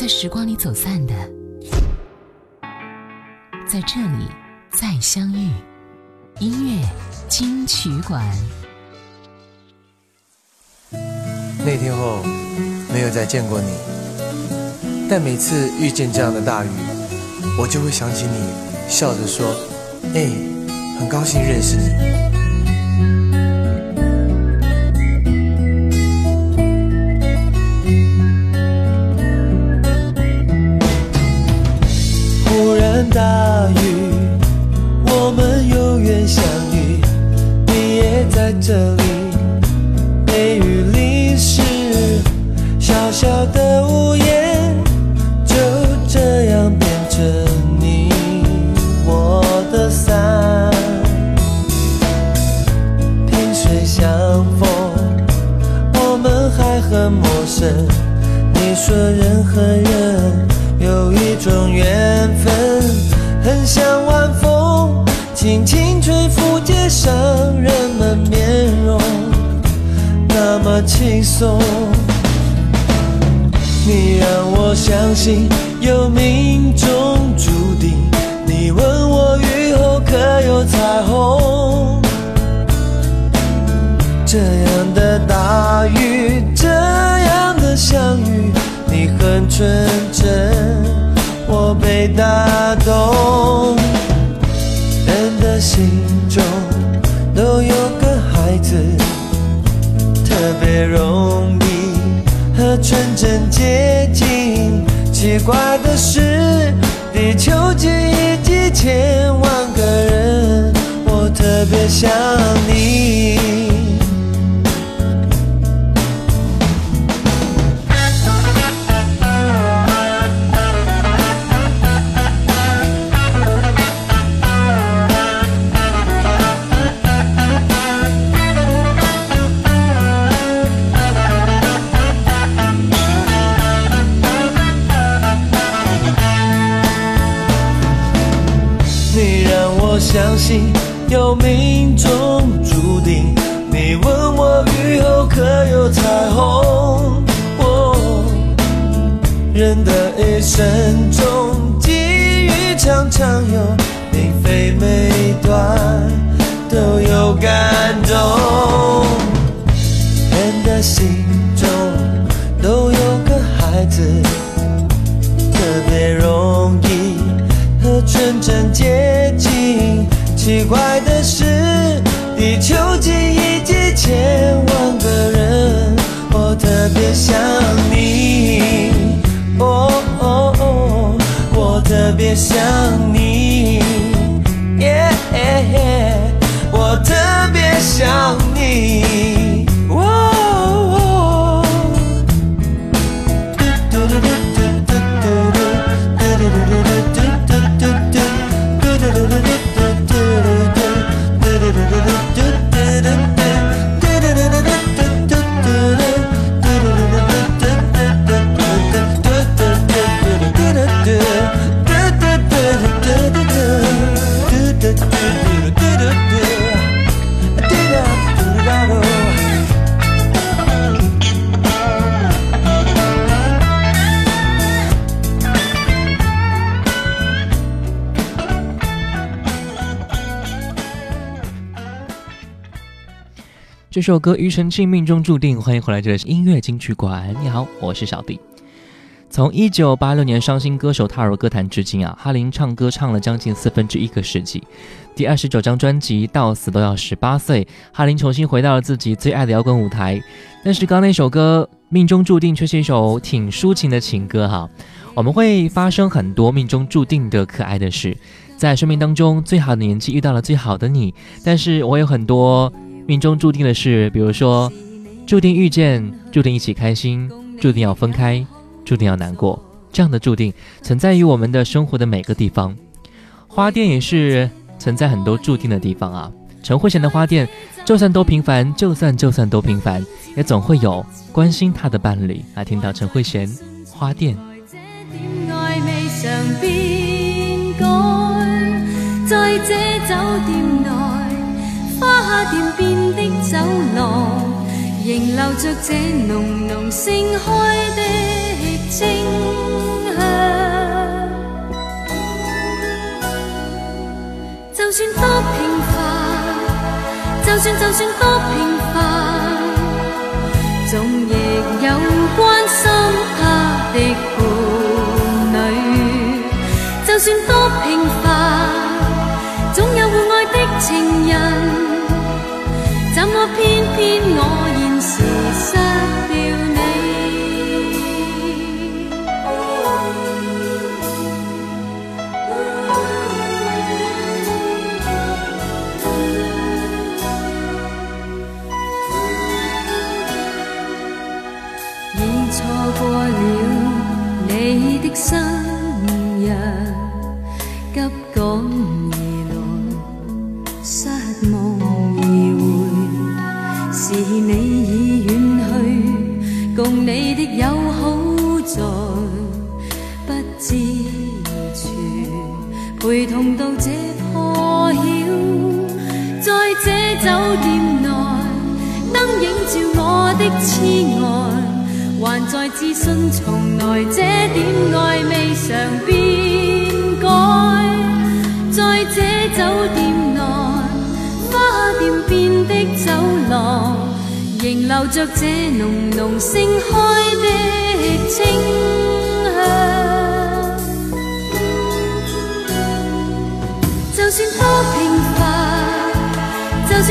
在时光里走散的，在这里再相遇。音乐金曲馆。那天后，没有再见过你，但每次遇见这样的大雨，我就会想起你，笑着说：“哎，很高兴认识你。”天相遇，你也在这里。被雨淋湿小小的屋檐，就这样变成你我的伞。萍水相逢，我们还很陌生。你说人和人有一种缘分，很像晚风。轻轻吹拂街上人们面容，那么轻松。你让我相信有命中注定。你问我雨后可有彩虹？这样的大雨，这样的相遇，你很纯真，我被打动。正接近，奇怪的是，地球几亿几千万个人，我特别想你。奇怪的是，地球记忆几千万个人，我特别想你，哦，我特别想。一首歌《庾澄庆命中注定》，欢迎回来，这里是音乐金曲馆。你好，我是小弟。从一九八六年伤心歌手踏入歌坛至今啊，哈林唱歌唱了将近四分之一个世纪。第二十九张专辑《到死都要十八岁》，哈林重新回到了自己最爱的摇滚舞台。但是刚刚那首歌《命中注定》却是一首挺抒情的情歌哈。我们会发生很多命中注定的可爱的事，在生命当中最好的年纪遇到了最好的你。但是我有很多。命中注定的事，比如说，注定遇见，注定一起开心，注定要分开，注定要难过。这样的注定存在于我们的生活的每个地方。花店也是存在很多注定的地方啊。陈慧娴的花店，就算多平凡，就算就算多平凡，也总会有关心她的伴侣来听到陈慧娴花店。花店边的走廊，仍留着这浓浓盛开的清香。就算多平凡，就算就算多平凡，总亦有关心他的伴女。就算多平凡，总有互爱的情人。偏偏我。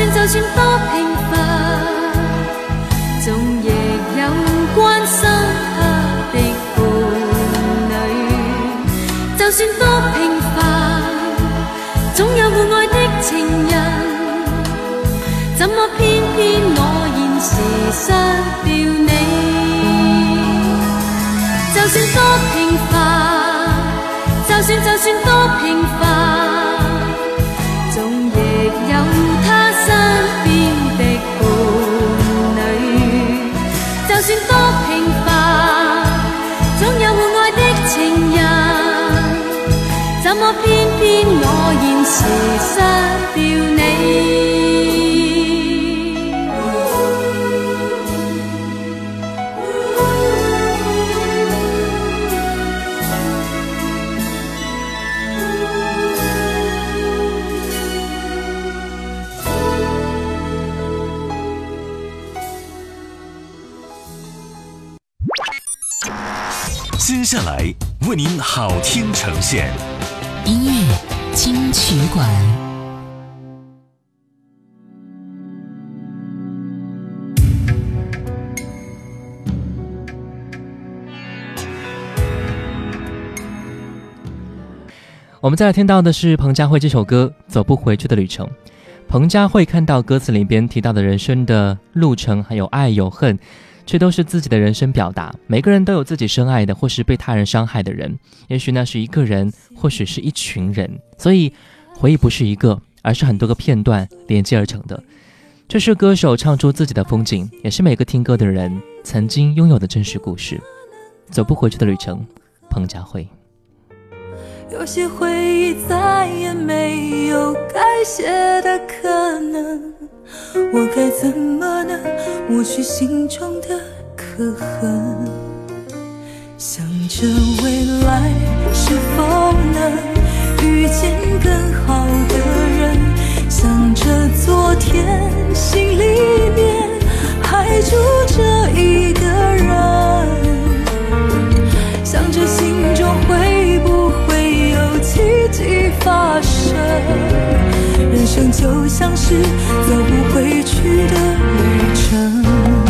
算就算多平凡，仲亦有關心他的伴侶。就算多平凡，總有互愛的情人，怎麼偏偏我現時失掉你？就算多平凡，就算就算多平凡。你。接下来为您好听呈现音乐。金曲馆，我们再来听到的是彭佳慧这首歌《走不回去的旅程》。彭佳慧看到歌词里边提到的人生的路程，还有爱有恨。却都是自己的人生表达。每个人都有自己深爱的，或是被他人伤害的人。也许那是一个人，或许是一群人。所以，回忆不是一个，而是很多个片段连接而成的。这是歌手唱出自己的风景，也是每个听歌的人曾经拥有的真实故事。走不回去的旅程，彭佳慧。有些回忆再也没有改写的可能。我该怎么能抹去心中的刻痕？想着未来是否能遇见更好的人？想着昨天心里面还住着一个人？想着心中会不会有奇迹发生？人生就像是走不回去的旅程。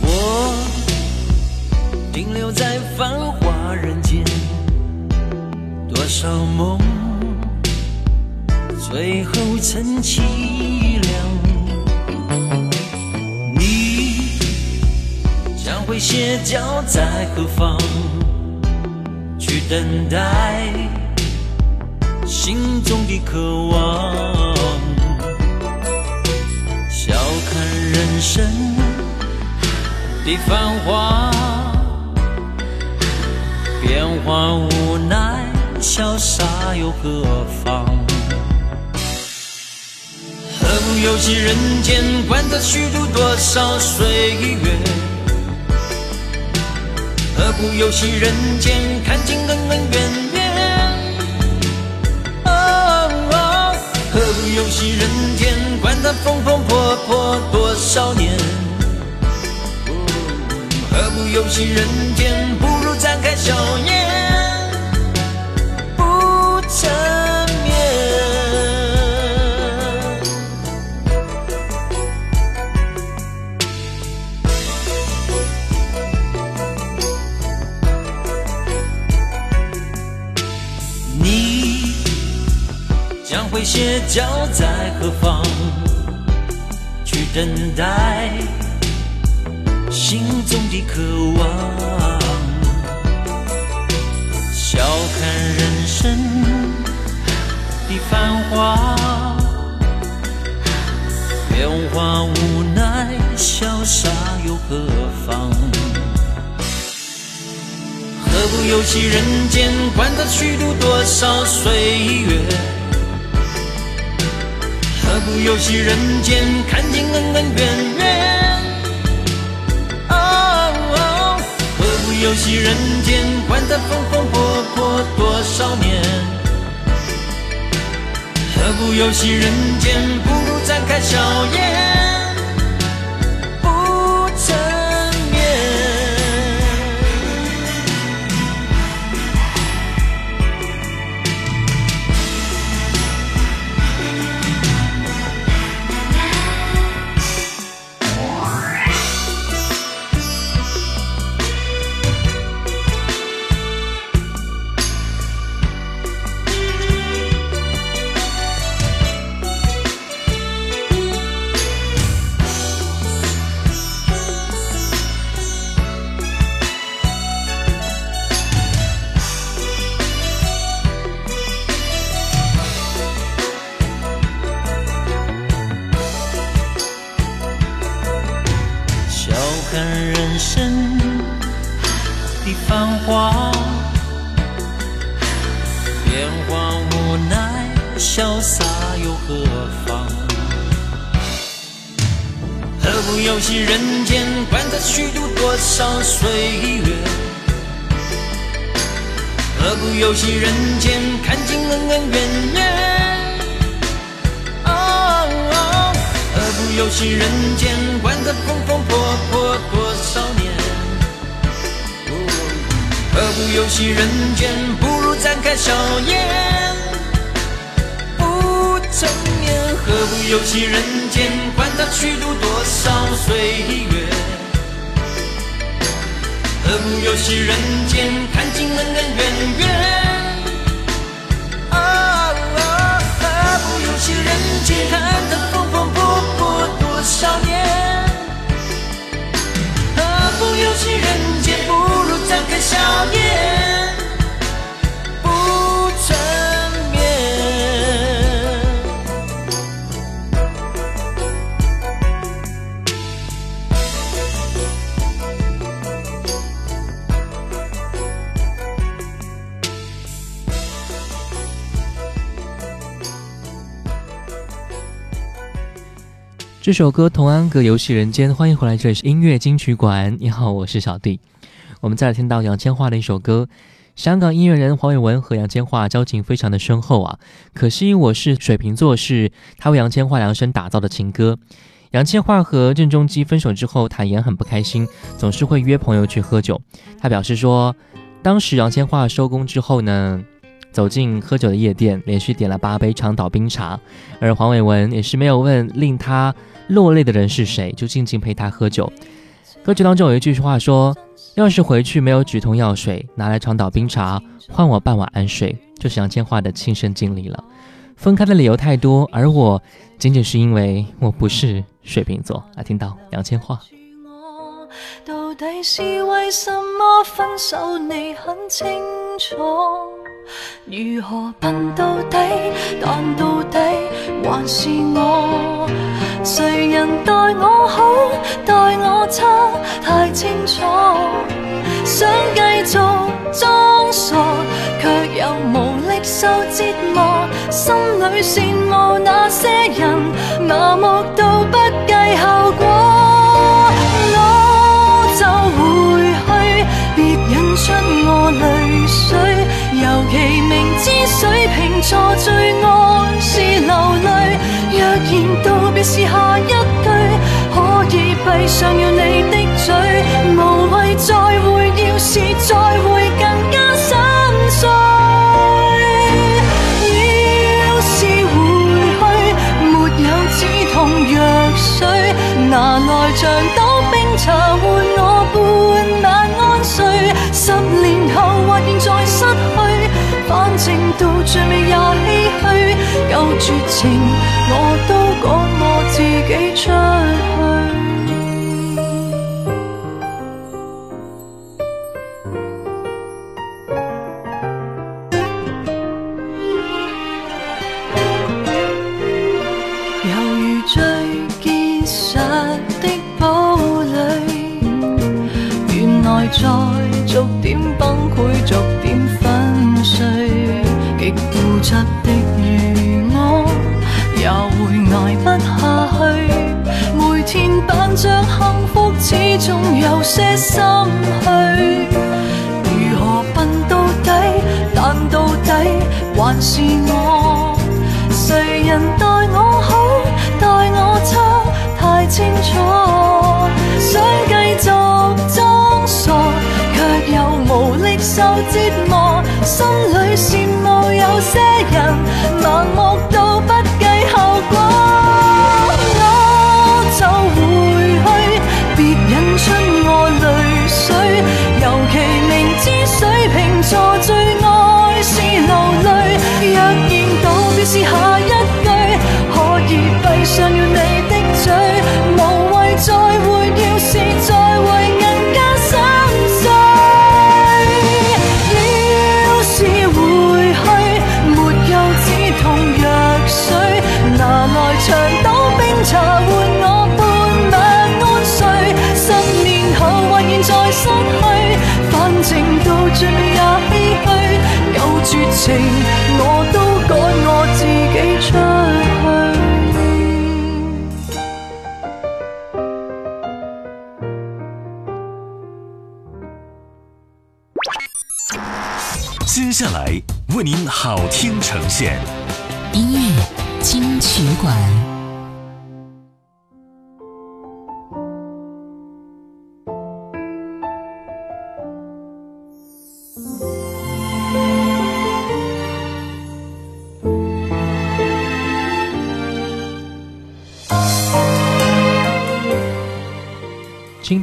我停留在繁华人间，多少梦最后成凄凉。你将会歇脚在何方？等待心中的渴望，笑看人生的繁华，变化无奈，潇洒又何妨？何不游戏人间，管他虚度多少岁月？何不游戏人间？风风破破多少年，何不用心人间，不如展开笑颜，不缠绵。你将会歇脚在何方？等待心中的渴望，笑看人生的繁华，变化无奈，潇洒又何妨？何不游戏人间，管他虚度多少岁月？何不游戏人间，看尽恩恩怨怨。哦，何不游戏人间，管他风风波波多少年。何不游戏人间，不如展开笑颜。岁月，何不游戏人间，看尽恩恩怨怨？哦，何不游戏人间，管他风风破破多少年？何不游戏人间，不如展开笑颜，不成眠。何不游戏人间，管他虚度多少岁月？何不游戏人间，看尽恩恩怨怨？啊，何不游戏人间，看那风风波波多少年？何不游戏人间，不如展开笑颜？这首歌《同安阁》游戏人间，欢迎回来，这里是音乐金曲馆。你好，我是小弟。我们再来听到杨千嬅的一首歌。香港音乐人黄伟文和杨千嬅交情非常的深厚啊。可惜我是水瓶座，是他为杨千嬅量身打造的情歌。杨千嬅和郑中基分手之后，坦言很不开心，总是会约朋友去喝酒。他表示说，当时杨千嬅收工之后呢，走进喝酒的夜店，连续点了八杯长岛冰茶。而黄伟文也是没有问令他。落泪的人是谁？就静静陪他喝酒。歌曲当中有一句话说：“要是回去没有止痛药水，拿来长岛冰茶，换我半晚安睡。”就是杨千嬅的亲身经历了。分开的理由太多，而我仅仅是因为我不是水瓶座。来听到杨千嬅。到到到底底？底是是什分手？你很清楚，如何笨但我。谁人待我好，待我差，太清楚。想继续装傻，却又无力受折磨。心里羡慕那些人，麻木到。是下一句，可以闭上了你的嘴，无谓再会，要是再会更加心碎。要是回去，没有止痛药水，拿来像朵冰茶换我半晚安睡。十年后或现在失去，反正到最尾也唏嘘，够绝情。我都赶我自己出去。sea 接下来为您好听呈现，音乐金曲馆。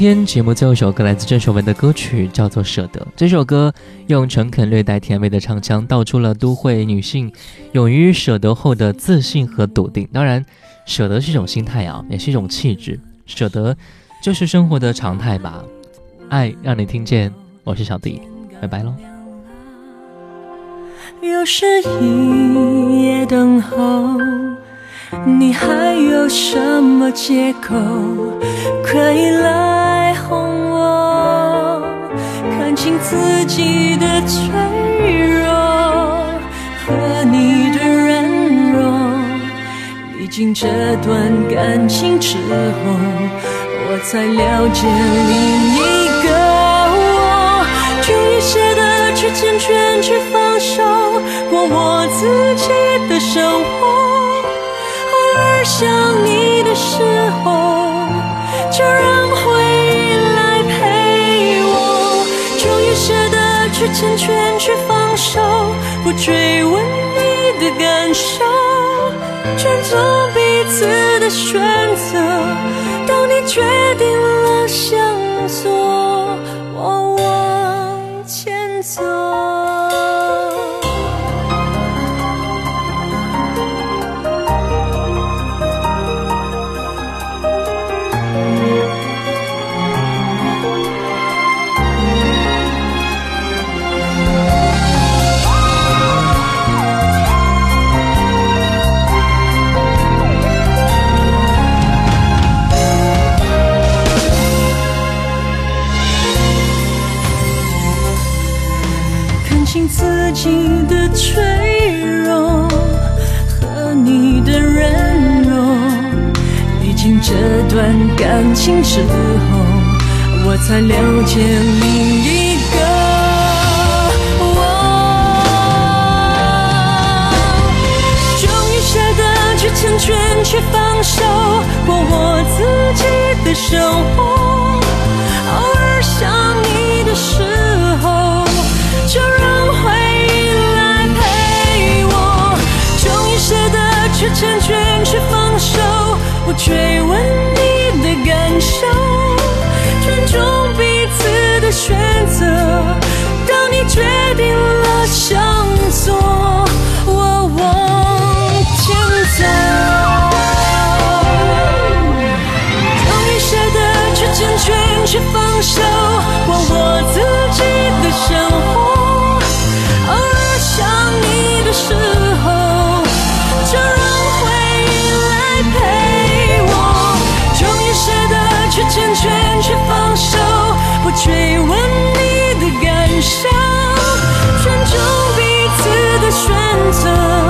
今天节目最后一首歌来自郑秀文的歌曲，叫做《舍得》。这首歌用诚恳略带甜味的唱腔，道出了都会女性勇于舍得后的自信和笃定。当然，舍得是一种心态啊，也是一种气质。舍得就是生活的常态吧。爱让你听见，我是小迪，拜拜喽。又是一夜等候，你还有什么借口？以乐。自己的脆弱和你的软弱，历经这段感情之后，我才了解另一个我，终于舍得去成全，去放手，过我自己的生活。偶尔想你的时候，就让。成全，去放手，不追问你的感受，尊重彼此的选择。当你决定了，下。追问你的感受，尊重彼此的选择。当你决定了向左，我往前走。当你舍得去成全，去放手，怪我自己。So.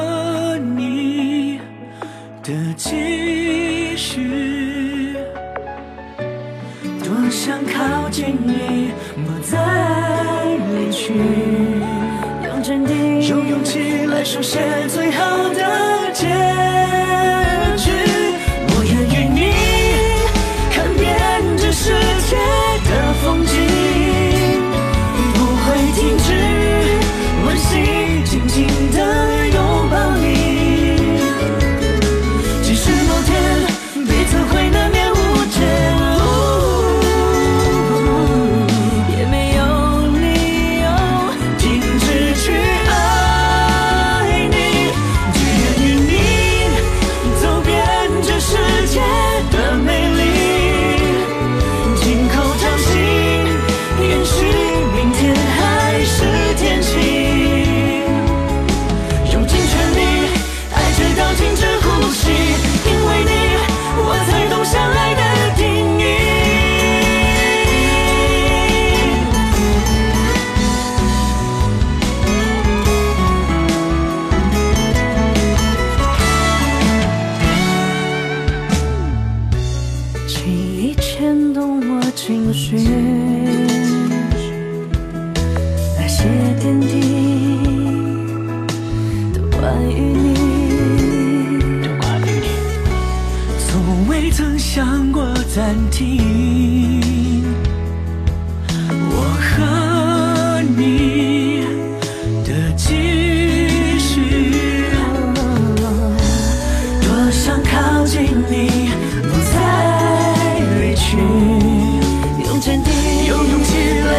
和你的继续，多想靠近你，不再离去。用坚定，用勇气来书写最好的。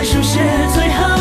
书写最后。